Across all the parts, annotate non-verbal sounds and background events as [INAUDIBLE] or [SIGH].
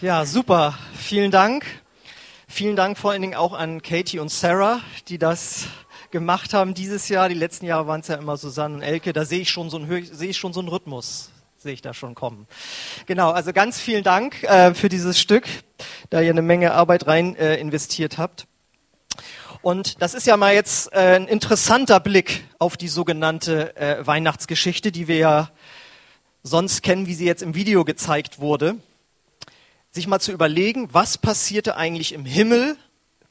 Ja, super. Vielen Dank. Vielen Dank vor allen Dingen auch an Katie und Sarah, die das gemacht haben dieses Jahr. Die letzten Jahre waren es ja immer Susanne und Elke. Da sehe ich schon so einen, sehe ich schon so einen Rhythmus, sehe ich da schon kommen. Genau, also ganz vielen Dank äh, für dieses Stück, da ihr eine Menge Arbeit rein äh, investiert habt. Und das ist ja mal jetzt äh, ein interessanter Blick auf die sogenannte äh, Weihnachtsgeschichte, die wir ja sonst kennen, wie sie jetzt im Video gezeigt wurde. Sich mal zu überlegen, was passierte eigentlich im Himmel,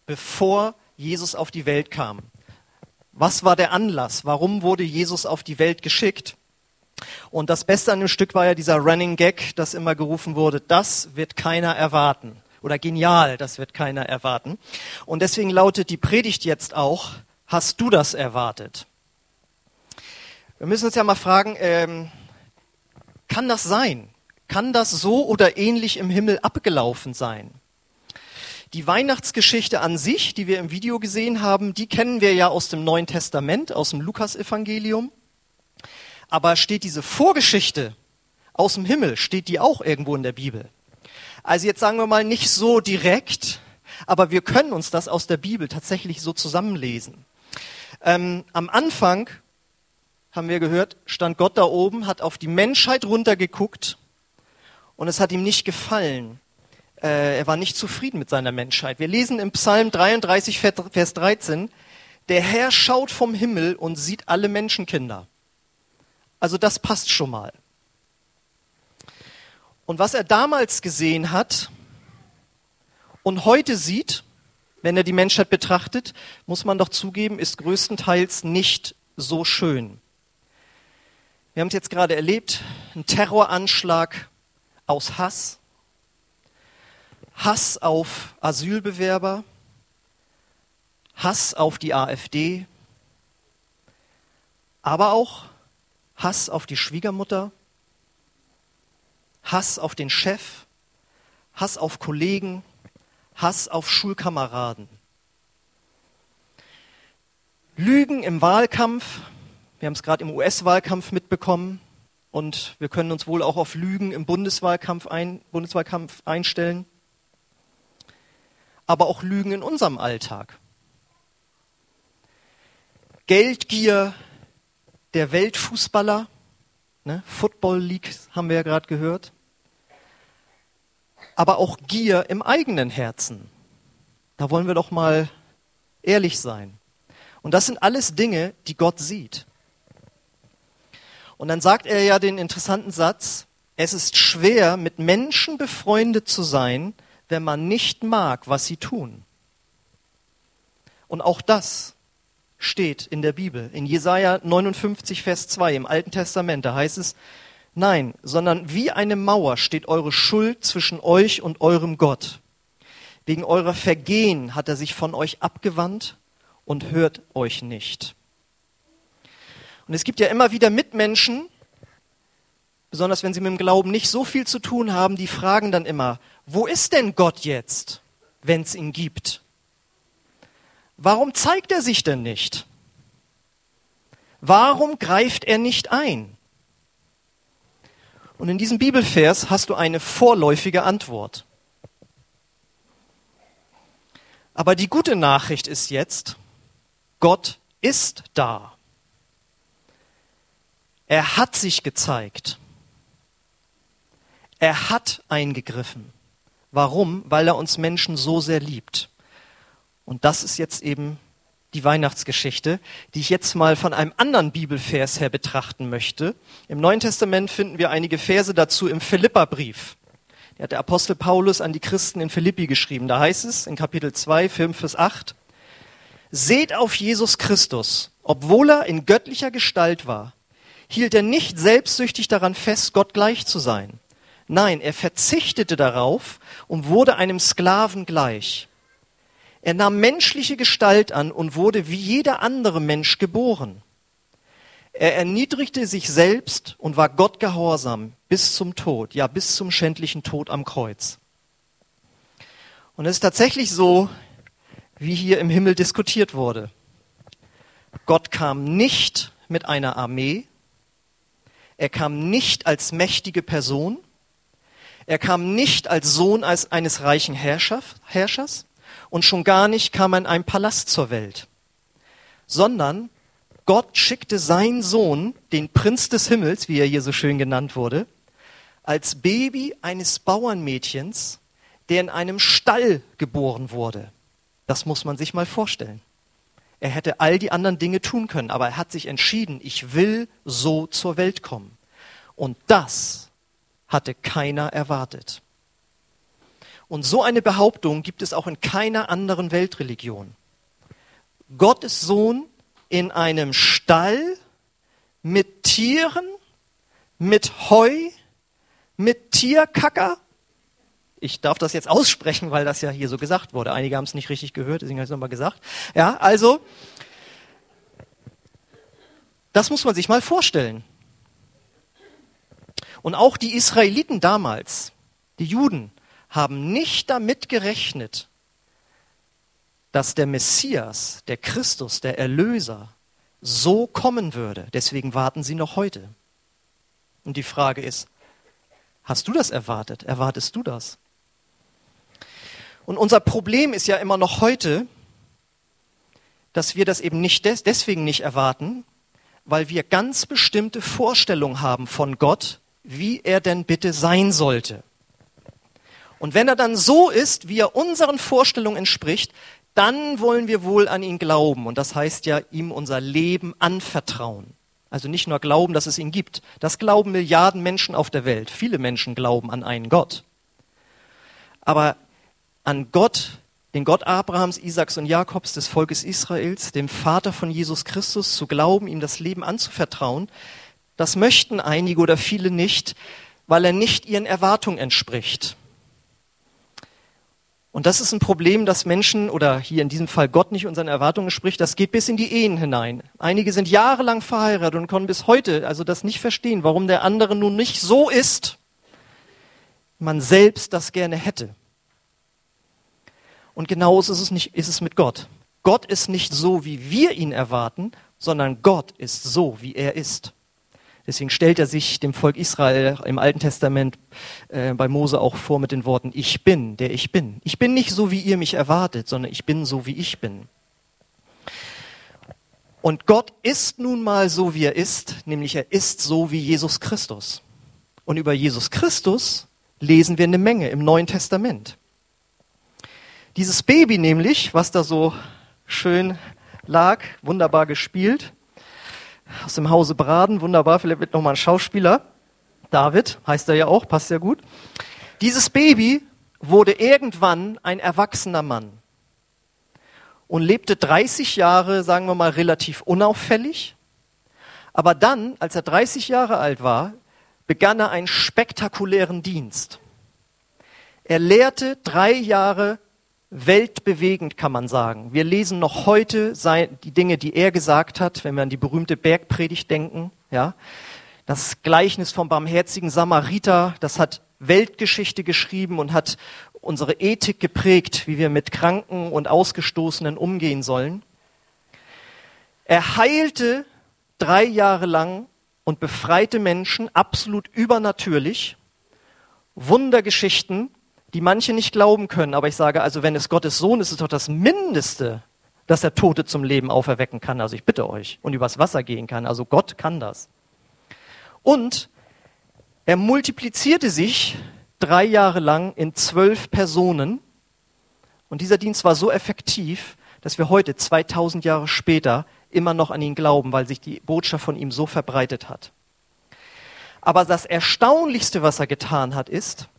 bevor Jesus auf die Welt kam. Was war der Anlass? Warum wurde Jesus auf die Welt geschickt? Und das Beste an dem Stück war ja dieser Running Gag, das immer gerufen wurde, das wird keiner erwarten. Oder genial, das wird keiner erwarten. Und deswegen lautet die Predigt jetzt auch, hast du das erwartet? Wir müssen uns ja mal fragen, ähm, kann das sein? Kann das so oder ähnlich im Himmel abgelaufen sein? Die Weihnachtsgeschichte an sich, die wir im Video gesehen haben, die kennen wir ja aus dem Neuen Testament, aus dem Lukasevangelium. Aber steht diese Vorgeschichte aus dem Himmel, steht die auch irgendwo in der Bibel? Also jetzt sagen wir mal nicht so direkt, aber wir können uns das aus der Bibel tatsächlich so zusammenlesen. Ähm, am Anfang haben wir gehört, stand Gott da oben, hat auf die Menschheit runtergeguckt und es hat ihm nicht gefallen. Äh, er war nicht zufrieden mit seiner Menschheit. Wir lesen im Psalm 33, Vers 13, der Herr schaut vom Himmel und sieht alle Menschenkinder. Also das passt schon mal. Und was er damals gesehen hat und heute sieht, wenn er die Menschheit betrachtet, muss man doch zugeben, ist größtenteils nicht so schön. Wir haben es jetzt gerade erlebt, ein Terroranschlag aus Hass, Hass auf Asylbewerber, Hass auf die AfD, aber auch Hass auf die Schwiegermutter, Hass auf den Chef, Hass auf Kollegen, Hass auf Schulkameraden. Lügen im Wahlkampf, wir haben es gerade im US-Wahlkampf mitbekommen, und wir können uns wohl auch auf Lügen im Bundeswahlkampf, ein, Bundeswahlkampf einstellen, aber auch Lügen in unserem Alltag. Geldgier der Weltfußballer, ne, Football League haben wir ja gerade gehört, aber auch Gier im eigenen Herzen. Da wollen wir doch mal ehrlich sein. Und das sind alles Dinge, die Gott sieht. Und dann sagt er ja den interessanten Satz, es ist schwer, mit Menschen befreundet zu sein, wenn man nicht mag, was sie tun. Und auch das steht in der Bibel. In Jesaja 59, Vers 2 im Alten Testament, da heißt es, nein, sondern wie eine Mauer steht eure Schuld zwischen euch und eurem Gott. Wegen eurer Vergehen hat er sich von euch abgewandt und hört euch nicht. Und es gibt ja immer wieder Mitmenschen, besonders wenn sie mit dem Glauben nicht so viel zu tun haben, die fragen dann immer, wo ist denn Gott jetzt, wenn es ihn gibt? Warum zeigt er sich denn nicht? Warum greift er nicht ein? Und in diesem Bibelvers hast du eine vorläufige Antwort. Aber die gute Nachricht ist jetzt, Gott ist da. Er hat sich gezeigt. Er hat eingegriffen. Warum? Weil er uns Menschen so sehr liebt. Und das ist jetzt eben die Weihnachtsgeschichte, die ich jetzt mal von einem anderen Bibelvers her betrachten möchte. Im Neuen Testament finden wir einige Verse dazu im Philipperbrief. Der hat der Apostel Paulus an die Christen in Philippi geschrieben. Da heißt es in Kapitel 2, 5 bis 8, Seht auf Jesus Christus, obwohl er in göttlicher Gestalt war, hielt er nicht selbstsüchtig daran fest, Gott gleich zu sein. Nein, er verzichtete darauf und wurde einem Sklaven gleich. Er nahm menschliche Gestalt an und wurde wie jeder andere Mensch geboren. Er erniedrigte sich selbst und war Gott gehorsam bis zum Tod, ja bis zum schändlichen Tod am Kreuz. Und es ist tatsächlich so, wie hier im Himmel diskutiert wurde. Gott kam nicht mit einer Armee, er kam nicht als mächtige Person. Er kam nicht als Sohn eines reichen Herrschers und schon gar nicht kam er in einem Palast zur Welt, sondern Gott schickte seinen Sohn, den Prinz des Himmels, wie er hier so schön genannt wurde, als Baby eines Bauernmädchens, der in einem Stall geboren wurde. Das muss man sich mal vorstellen. Er hätte all die anderen Dinge tun können, aber er hat sich entschieden, ich will so zur Welt kommen. Und das hatte keiner erwartet. Und so eine Behauptung gibt es auch in keiner anderen Weltreligion. Gottes Sohn in einem Stall mit Tieren, mit Heu, mit Tierkacker. Ich darf das jetzt aussprechen, weil das ja hier so gesagt wurde. Einige haben es nicht richtig gehört, deswegen habe ich es nochmal gesagt. Ja, also, das muss man sich mal vorstellen. Und auch die Israeliten damals, die Juden, haben nicht damit gerechnet, dass der Messias, der Christus, der Erlöser so kommen würde. Deswegen warten sie noch heute. Und die Frage ist, hast du das erwartet? Erwartest du das? Und unser Problem ist ja immer noch heute, dass wir das eben nicht des deswegen nicht erwarten, weil wir ganz bestimmte Vorstellungen haben von Gott, wie er denn bitte sein sollte. Und wenn er dann so ist, wie er unseren Vorstellungen entspricht, dann wollen wir wohl an ihn glauben. Und das heißt ja, ihm unser Leben anvertrauen. Also nicht nur glauben, dass es ihn gibt. Das glauben Milliarden Menschen auf der Welt. Viele Menschen glauben an einen Gott. Aber an Gott, den Gott Abrahams, Isaaks und Jakobs, des Volkes Israels, dem Vater von Jesus Christus, zu glauben, ihm das Leben anzuvertrauen, das möchten einige oder viele nicht, weil er nicht ihren Erwartungen entspricht. Und das ist ein Problem, dass Menschen oder hier in diesem Fall Gott nicht unseren Erwartungen spricht. Das geht bis in die Ehen hinein. Einige sind jahrelang verheiratet und können bis heute also das nicht verstehen, warum der andere nun nicht so ist, man selbst das gerne hätte. Und genauso ist es nicht, ist es mit Gott. Gott ist nicht so, wie wir ihn erwarten, sondern Gott ist so, wie er ist. Deswegen stellt er sich dem Volk Israel im Alten Testament äh, bei Mose auch vor mit den Worten, ich bin, der ich bin. Ich bin nicht so, wie ihr mich erwartet, sondern ich bin so, wie ich bin. Und Gott ist nun mal so, wie er ist, nämlich er ist so wie Jesus Christus. Und über Jesus Christus lesen wir eine Menge im Neuen Testament. Dieses Baby nämlich, was da so schön lag, wunderbar gespielt, aus dem Hause Braden, wunderbar, vielleicht wird nochmal ein Schauspieler. David heißt er ja auch, passt ja gut. Dieses Baby wurde irgendwann ein erwachsener Mann und lebte 30 Jahre, sagen wir mal, relativ unauffällig. Aber dann, als er 30 Jahre alt war, begann er einen spektakulären Dienst. Er lehrte drei Jahre weltbewegend, kann man sagen. Wir lesen noch heute die Dinge, die er gesagt hat, wenn wir an die berühmte Bergpredigt denken. Ja, das Gleichnis vom barmherzigen Samariter, das hat Weltgeschichte geschrieben und hat unsere Ethik geprägt, wie wir mit Kranken und Ausgestoßenen umgehen sollen. Er heilte drei Jahre lang und befreite Menschen absolut übernatürlich. Wundergeschichten, die manche nicht glauben können. Aber ich sage also, wenn es Gottes Sohn ist, ist es doch das Mindeste, dass er Tote zum Leben auferwecken kann. Also ich bitte euch. Und übers Wasser gehen kann. Also Gott kann das. Und er multiplizierte sich drei Jahre lang in zwölf Personen. Und dieser Dienst war so effektiv, dass wir heute, 2000 Jahre später, immer noch an ihn glauben, weil sich die Botschaft von ihm so verbreitet hat. Aber das Erstaunlichste, was er getan hat, ist,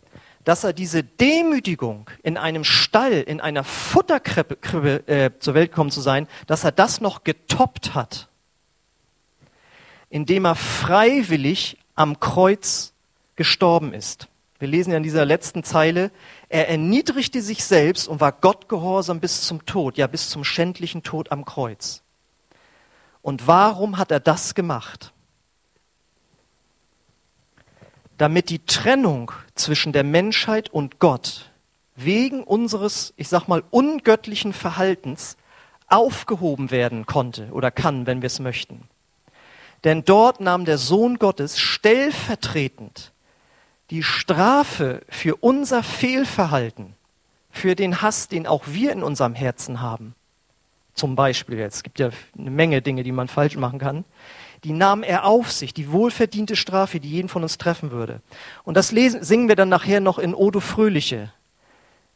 dass er diese Demütigung in einem Stall, in einer Futterkrippe äh, zur Welt kommen zu sein, dass er das noch getoppt hat, indem er freiwillig am Kreuz gestorben ist. Wir lesen ja in dieser letzten Zeile, er erniedrigte sich selbst und war Gott gehorsam bis zum Tod, ja bis zum schändlichen Tod am Kreuz. Und warum hat er das gemacht? Damit die Trennung zwischen der Menschheit und Gott wegen unseres, ich sag mal, ungöttlichen Verhaltens aufgehoben werden konnte oder kann, wenn wir es möchten. Denn dort nahm der Sohn Gottes stellvertretend die Strafe für unser Fehlverhalten, für den Hass, den auch wir in unserem Herzen haben, zum Beispiel jetzt, es gibt ja eine Menge Dinge, die man falsch machen kann, die nahm er auf sich, die wohlverdiente Strafe, die jeden von uns treffen würde. Und das lesen, singen wir dann nachher noch in Odo Fröhliche.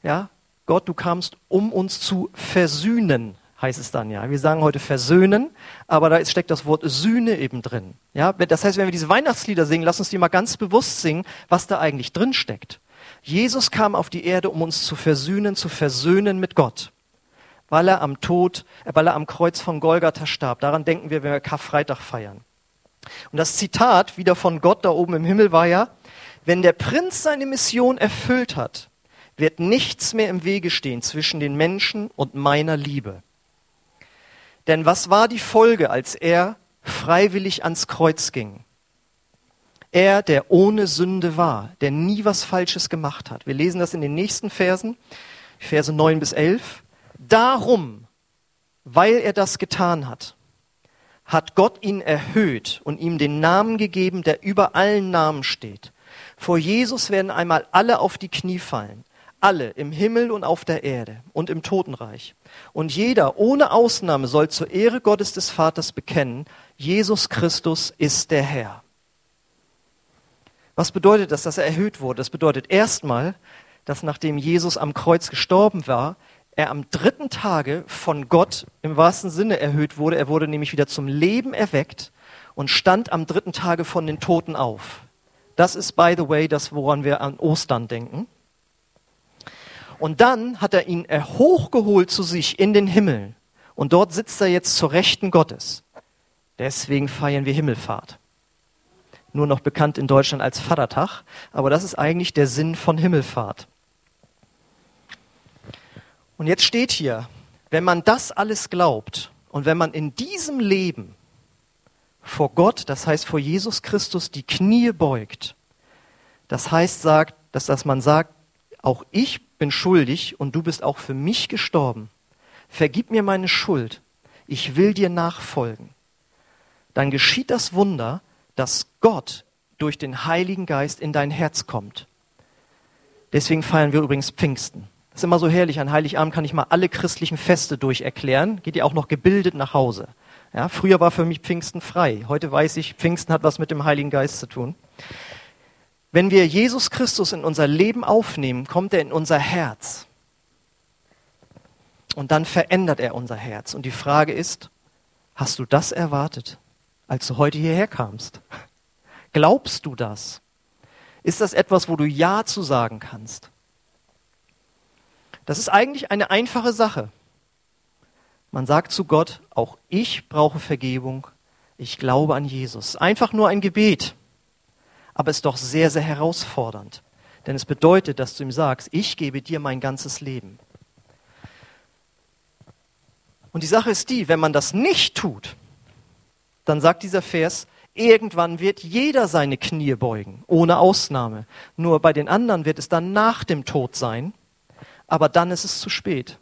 Ja, Gott, du kamst, um uns zu versühnen, heißt es dann ja. Wir sagen heute versöhnen, aber da steckt das Wort Sühne eben drin. Ja, das heißt, wenn wir diese Weihnachtslieder singen, lass uns die mal ganz bewusst singen, was da eigentlich drin steckt. Jesus kam auf die Erde, um uns zu versöhnen, zu versöhnen mit Gott weil er am Tod, äh, weil er am Kreuz von Golgatha starb. Daran denken wir, wenn wir Karfreitag feiern. Und das Zitat wieder von Gott da oben im Himmel war ja, wenn der Prinz seine Mission erfüllt hat, wird nichts mehr im Wege stehen zwischen den Menschen und meiner Liebe. Denn was war die Folge, als er freiwillig ans Kreuz ging? Er, der ohne Sünde war, der nie was Falsches gemacht hat. Wir lesen das in den nächsten Versen, Verse 9 bis 11. Darum, weil er das getan hat, hat Gott ihn erhöht und ihm den Namen gegeben, der über allen Namen steht. Vor Jesus werden einmal alle auf die Knie fallen, alle im Himmel und auf der Erde und im Totenreich. Und jeder ohne Ausnahme soll zur Ehre Gottes des Vaters bekennen, Jesus Christus ist der Herr. Was bedeutet das, dass er erhöht wurde? Das bedeutet erstmal, dass nachdem Jesus am Kreuz gestorben war, er am dritten Tage von Gott im wahrsten Sinne erhöht wurde. Er wurde nämlich wieder zum Leben erweckt und stand am dritten Tage von den Toten auf. Das ist, by the way, das, woran wir an Ostern denken. Und dann hat er ihn hochgeholt zu sich in den Himmel. Und dort sitzt er jetzt zur Rechten Gottes. Deswegen feiern wir Himmelfahrt. Nur noch bekannt in Deutschland als Vatertag. Aber das ist eigentlich der Sinn von Himmelfahrt. Und jetzt steht hier, wenn man das alles glaubt und wenn man in diesem Leben vor Gott, das heißt vor Jesus Christus, die Knie beugt, das heißt, sagt, dass, dass man sagt, auch ich bin schuldig und du bist auch für mich gestorben. Vergib mir meine Schuld. Ich will dir nachfolgen. Dann geschieht das Wunder, dass Gott durch den Heiligen Geist in dein Herz kommt. Deswegen feiern wir übrigens Pfingsten. Das ist immer so herrlich. An Heiligabend kann ich mal alle christlichen Feste durcherklären. Geht ihr auch noch gebildet nach Hause. Ja, früher war für mich Pfingsten frei. Heute weiß ich, Pfingsten hat was mit dem Heiligen Geist zu tun. Wenn wir Jesus Christus in unser Leben aufnehmen, kommt er in unser Herz. Und dann verändert er unser Herz. Und die Frage ist, hast du das erwartet, als du heute hierher kamst? Glaubst du das? Ist das etwas, wo du Ja zu sagen kannst? Das ist eigentlich eine einfache Sache. Man sagt zu Gott, auch ich brauche Vergebung, ich glaube an Jesus. Einfach nur ein Gebet, aber es ist doch sehr, sehr herausfordernd. Denn es bedeutet, dass du ihm sagst, ich gebe dir mein ganzes Leben. Und die Sache ist die, wenn man das nicht tut, dann sagt dieser Vers, irgendwann wird jeder seine Knie beugen, ohne Ausnahme. Nur bei den anderen wird es dann nach dem Tod sein aber dann ist es zu spät,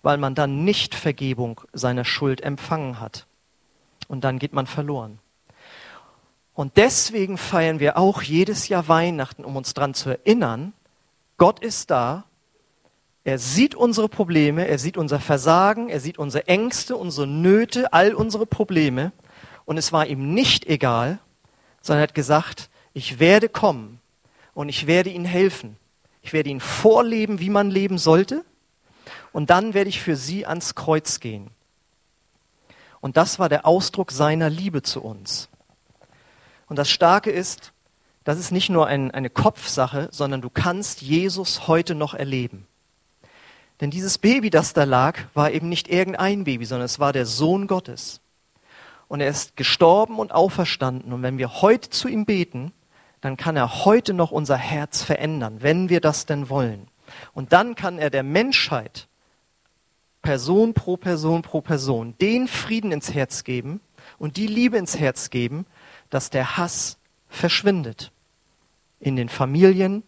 weil man dann nicht Vergebung seiner Schuld empfangen hat. Und dann geht man verloren. Und deswegen feiern wir auch jedes Jahr Weihnachten, um uns daran zu erinnern, Gott ist da, er sieht unsere Probleme, er sieht unser Versagen, er sieht unsere Ängste, unsere Nöte, all unsere Probleme. Und es war ihm nicht egal, sondern er hat gesagt, ich werde kommen und ich werde ihnen helfen. Ich werde ihnen vorleben, wie man leben sollte. Und dann werde ich für sie ans Kreuz gehen. Und das war der Ausdruck seiner Liebe zu uns. Und das Starke ist, das ist nicht nur ein, eine Kopfsache, sondern du kannst Jesus heute noch erleben. Denn dieses Baby, das da lag, war eben nicht irgendein Baby, sondern es war der Sohn Gottes. Und er ist gestorben und auferstanden. Und wenn wir heute zu ihm beten, dann kann er heute noch unser Herz verändern, wenn wir das denn wollen. Und dann kann er der Menschheit Person pro Person pro Person den Frieden ins Herz geben und die Liebe ins Herz geben, dass der Hass verschwindet. In den Familien.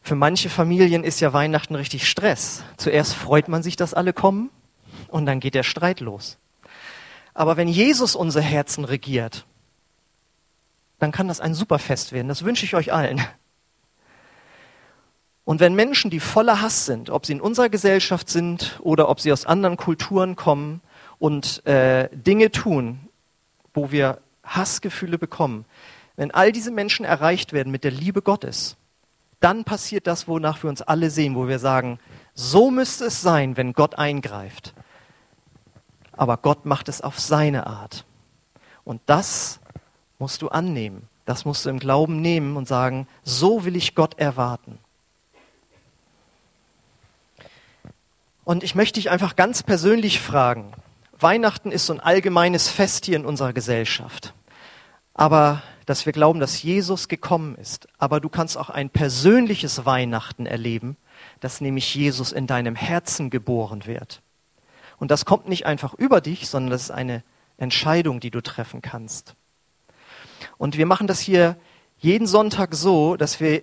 Für manche Familien ist ja Weihnachten richtig Stress. Zuerst freut man sich, dass alle kommen und dann geht der Streit los. Aber wenn Jesus unser Herzen regiert dann kann das ein super Fest werden. Das wünsche ich euch allen. Und wenn Menschen, die voller Hass sind, ob sie in unserer Gesellschaft sind oder ob sie aus anderen Kulturen kommen und äh, Dinge tun, wo wir Hassgefühle bekommen, wenn all diese Menschen erreicht werden mit der Liebe Gottes, dann passiert das, wonach wir uns alle sehen, wo wir sagen, so müsste es sein, wenn Gott eingreift. Aber Gott macht es auf seine Art. Und das musst du annehmen. Das musst du im Glauben nehmen und sagen, so will ich Gott erwarten. Und ich möchte dich einfach ganz persönlich fragen. Weihnachten ist so ein allgemeines Fest hier in unserer Gesellschaft. Aber dass wir glauben, dass Jesus gekommen ist. Aber du kannst auch ein persönliches Weihnachten erleben, dass nämlich Jesus in deinem Herzen geboren wird. Und das kommt nicht einfach über dich, sondern das ist eine Entscheidung, die du treffen kannst. Und wir machen das hier jeden Sonntag so, dass wir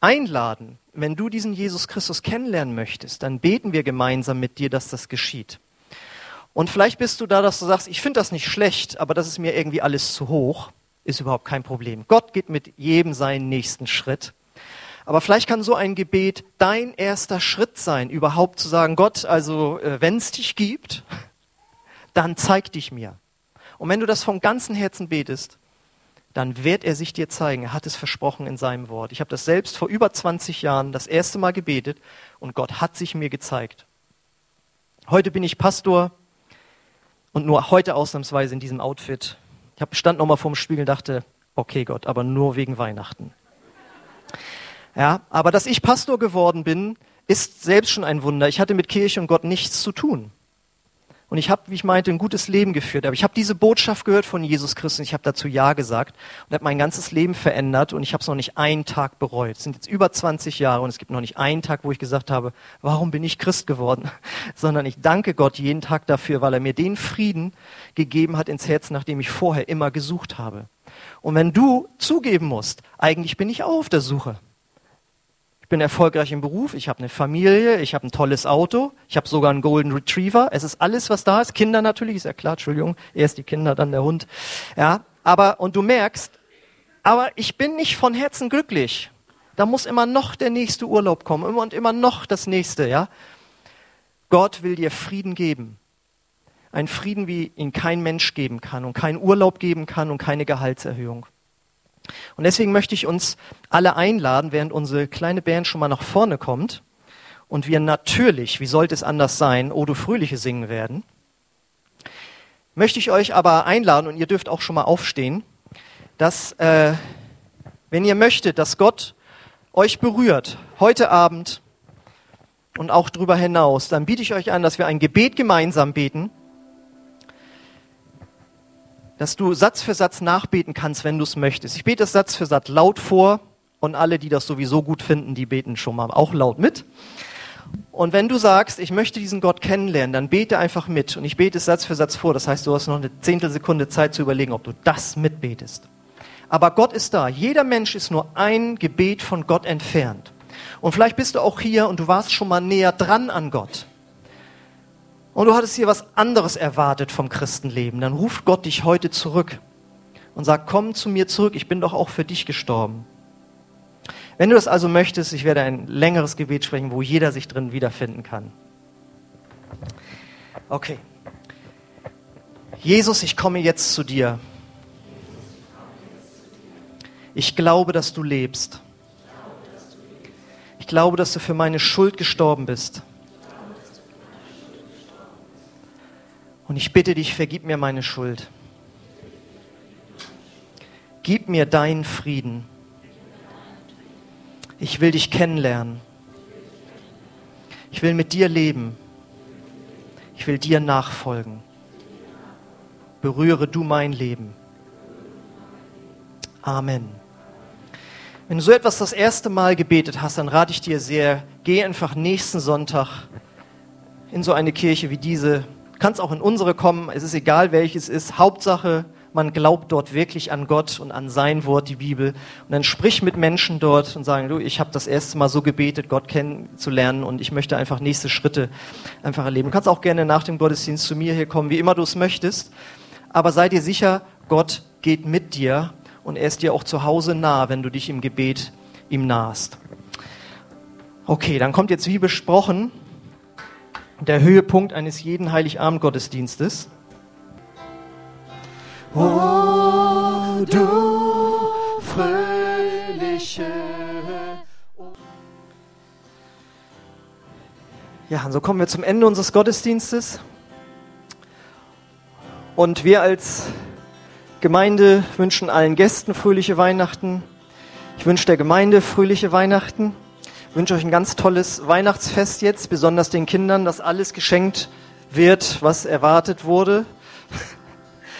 einladen, wenn du diesen Jesus Christus kennenlernen möchtest, dann beten wir gemeinsam mit dir, dass das geschieht. Und vielleicht bist du da, dass du sagst, ich finde das nicht schlecht, aber das ist mir irgendwie alles zu hoch, ist überhaupt kein Problem. Gott geht mit jedem seinen nächsten Schritt. Aber vielleicht kann so ein Gebet dein erster Schritt sein, überhaupt zu sagen, Gott, also äh, wenn es dich gibt, [LAUGHS] dann zeig dich mir. Und wenn du das vom ganzen Herzen betest, dann wird er sich dir zeigen. Er hat es versprochen in seinem Wort. Ich habe das selbst vor über 20 Jahren das erste Mal gebetet und Gott hat sich mir gezeigt. Heute bin ich Pastor und nur heute ausnahmsweise in diesem Outfit. Ich habe stand noch mal vorm Spiegel und dachte, okay Gott, aber nur wegen Weihnachten. Ja, aber dass ich Pastor geworden bin, ist selbst schon ein Wunder. Ich hatte mit Kirche und Gott nichts zu tun. Und ich habe, wie ich meinte, ein gutes Leben geführt. Aber ich habe diese Botschaft gehört von Jesus Christus. Ich habe dazu Ja gesagt und habe mein ganzes Leben verändert. Und ich habe es noch nicht einen Tag bereut. Es sind jetzt über 20 Jahre und es gibt noch nicht einen Tag, wo ich gesagt habe, warum bin ich Christ geworden? [LAUGHS] Sondern ich danke Gott jeden Tag dafür, weil er mir den Frieden gegeben hat ins Herz, nach dem ich vorher immer gesucht habe. Und wenn du zugeben musst, eigentlich bin ich auch auf der Suche. Ich bin erfolgreich im Beruf, ich habe eine Familie, ich habe ein tolles Auto, ich habe sogar einen Golden Retriever. Es ist alles, was da ist. Kinder natürlich, ist ja klar, Entschuldigung. Erst die Kinder, dann der Hund. Ja, aber, und du merkst, aber ich bin nicht von Herzen glücklich. Da muss immer noch der nächste Urlaub kommen immer und immer noch das nächste, ja. Gott will dir Frieden geben. Ein Frieden, wie ihn kein Mensch geben kann und kein Urlaub geben kann und keine Gehaltserhöhung. Und deswegen möchte ich uns alle einladen, während unsere kleine Band schon mal nach vorne kommt und wir natürlich, wie sollte es anders sein, O du Fröhliche singen werden, möchte ich euch aber einladen, und ihr dürft auch schon mal aufstehen, dass, äh, wenn ihr möchtet, dass Gott euch berührt, heute Abend und auch darüber hinaus, dann biete ich euch an, dass wir ein Gebet gemeinsam beten dass du Satz für Satz nachbeten kannst, wenn du es möchtest. Ich bete das Satz für Satz laut vor und alle, die das sowieso gut finden, die beten schon mal auch laut mit. Und wenn du sagst, ich möchte diesen Gott kennenlernen, dann bete einfach mit. Und ich bete es Satz für Satz vor. Das heißt, du hast noch eine Zehntelsekunde Zeit zu überlegen, ob du das mitbetest. Aber Gott ist da. Jeder Mensch ist nur ein Gebet von Gott entfernt. Und vielleicht bist du auch hier und du warst schon mal näher dran an Gott und du hattest hier was anderes erwartet vom Christenleben, dann ruft Gott dich heute zurück und sagt, komm zu mir zurück, ich bin doch auch für dich gestorben. Wenn du das also möchtest, ich werde ein längeres Gebet sprechen, wo jeder sich drin wiederfinden kann. Okay. Jesus, ich komme jetzt zu dir. Ich glaube, dass du lebst. Ich glaube, dass du für meine Schuld gestorben bist. Und ich bitte dich, vergib mir meine Schuld. Gib mir deinen Frieden. Ich will dich kennenlernen. Ich will mit dir leben. Ich will dir nachfolgen. Berühre du mein Leben. Amen. Wenn du so etwas das erste Mal gebetet hast, dann rate ich dir sehr, geh einfach nächsten Sonntag in so eine Kirche wie diese kannst auch in unsere kommen, es ist egal welches ist. Hauptsache, man glaubt dort wirklich an Gott und an sein Wort, die Bibel. Und dann sprich mit Menschen dort und sagen, du, ich habe das erste Mal so gebetet, Gott kennenzulernen und ich möchte einfach nächste Schritte einfach erleben. Du kannst auch gerne nach dem Gottesdienst zu mir hier kommen, wie immer du es möchtest. Aber sei dir sicher, Gott geht mit dir und er ist dir auch zu Hause nah, wenn du dich im Gebet ihm nahst. Okay, dann kommt jetzt wie besprochen der Höhepunkt eines jeden Heiligabend-Gottesdienstes. Oh, du fröhliche. Ja, und so kommen wir zum Ende unseres Gottesdienstes. Und wir als Gemeinde wünschen allen Gästen fröhliche Weihnachten. Ich wünsche der Gemeinde fröhliche Weihnachten. Wünsche euch ein ganz tolles Weihnachtsfest jetzt, besonders den Kindern, dass alles geschenkt wird, was erwartet wurde.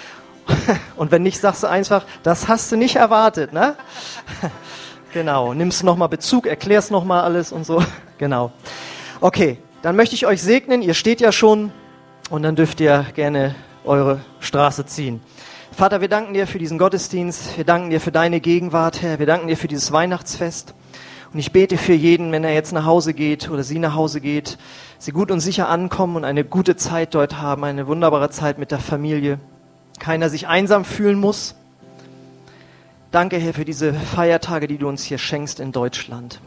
[LAUGHS] Und wenn nicht, sagst du einfach, das hast du nicht erwartet, ne? [LAUGHS] Genau, nimmst nochmal Bezug, erklärst nochmal alles und so. [LAUGHS] Genau. Okay, dann möchte ich euch segnen. Ihr steht ja schon und dann dürft ihr gerne eure Straße ziehen. Vater, wir danken dir für diesen Gottesdienst. Wir danken dir für deine Gegenwart, Herr. Wir danken dir für dieses Weihnachtsfest. Und ich bete für jeden, wenn er jetzt nach Hause geht oder sie nach Hause geht, sie gut und sicher ankommen und eine gute Zeit dort haben, eine wunderbare Zeit mit der Familie. Keiner sich einsam fühlen muss. Danke, Herr, für diese Feiertage, die du uns hier schenkst in Deutschland.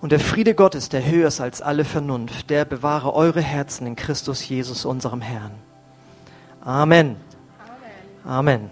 Und der Friede Gottes, der höher ist als alle Vernunft, der bewahre eure Herzen in Christus Jesus, unserem Herrn. Amen. Amen.